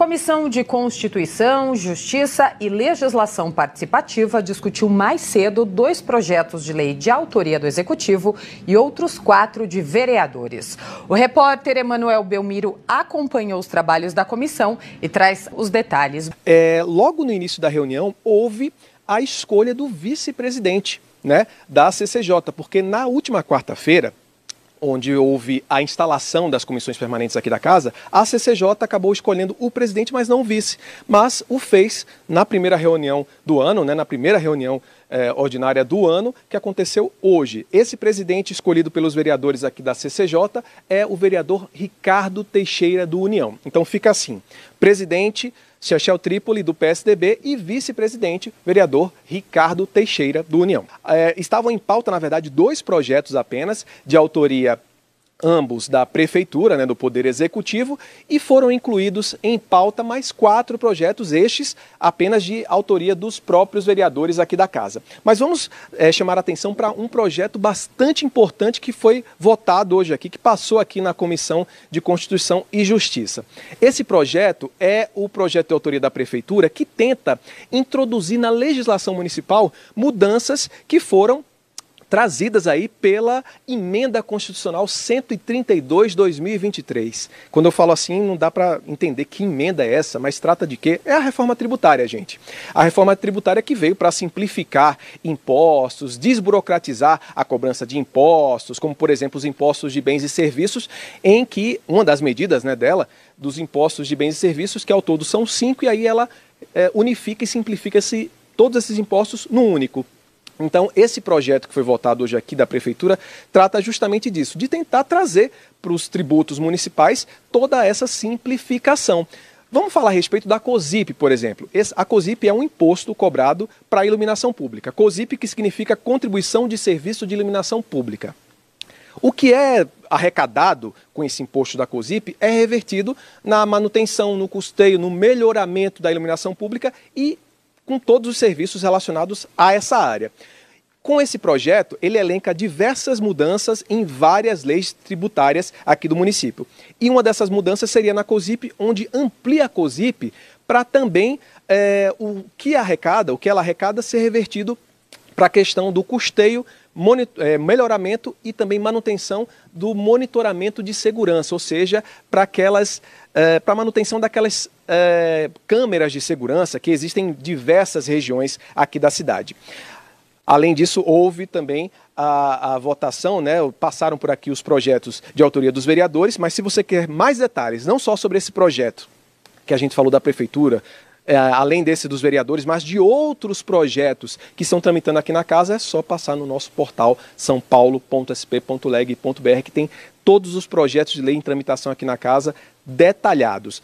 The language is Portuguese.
Comissão de Constituição, Justiça e Legislação Participativa discutiu mais cedo dois projetos de lei de autoria do Executivo e outros quatro de vereadores. O repórter Emanuel Belmiro acompanhou os trabalhos da comissão e traz os detalhes. É, logo no início da reunião, houve a escolha do vice-presidente né, da CCJ, porque na última quarta-feira, onde houve a instalação das comissões permanentes aqui da casa, a CCJ acabou escolhendo o presidente, mas não o vice. Mas o fez na primeira reunião do ano, né, na primeira reunião eh, ordinária do ano, que aconteceu hoje. Esse presidente escolhido pelos vereadores aqui da CCJ é o vereador Ricardo Teixeira do União. Então fica assim: presidente. Chechel Trípoli, do PSDB, e vice-presidente, vereador Ricardo Teixeira, do União. É, estavam em pauta, na verdade, dois projetos apenas, de autoria ambos da Prefeitura, né, do Poder Executivo, e foram incluídos em pauta mais quatro projetos, estes apenas de autoria dos próprios vereadores aqui da Casa. Mas vamos é, chamar a atenção para um projeto bastante importante que foi votado hoje aqui, que passou aqui na Comissão de Constituição e Justiça. Esse projeto é o projeto de autoria da Prefeitura que tenta introduzir na legislação municipal mudanças que foram trazidas aí pela emenda constitucional 132/2023. Quando eu falo assim, não dá para entender que emenda é essa, mas trata de quê? É a reforma tributária, gente. A reforma tributária que veio para simplificar impostos, desburocratizar a cobrança de impostos, como por exemplo os impostos de bens e serviços, em que uma das medidas, né, dela dos impostos de bens e serviços, que ao todo são cinco, e aí ela é, unifica e simplifica-se todos esses impostos num único. Então, esse projeto que foi votado hoje aqui da Prefeitura trata justamente disso, de tentar trazer para os tributos municipais toda essa simplificação. Vamos falar a respeito da COSIP, por exemplo. a COSIP é um imposto cobrado para a iluminação pública. COSIP que significa Contribuição de Serviço de Iluminação Pública. O que é arrecadado com esse imposto da COSIP é revertido na manutenção, no custeio, no melhoramento da iluminação pública e com todos os serviços relacionados a essa área. Com esse projeto, ele elenca diversas mudanças em várias leis tributárias aqui do município. E uma dessas mudanças seria na COSIP, onde amplia a COSIP para também é, o que arrecada, o que ela arrecada, ser revertido para a questão do custeio, é, melhoramento e também manutenção do monitoramento de segurança, ou seja, para aquelas é, para manutenção daquelas é, câmeras de segurança que existem em diversas regiões aqui da cidade. Além disso, houve também a, a, votação, né? Passaram por aqui os projetos de autoria dos vereadores, mas se você quer mais detalhes, não só sobre esse projeto que a gente falou da prefeitura, além desse dos vereadores, mas de outros projetos que estão tramitando aqui na casa, é só passar no nosso portal sãopaulo.sp.leg.br, que tem todos os projetos de lei em tramitação aqui na casa detalhados.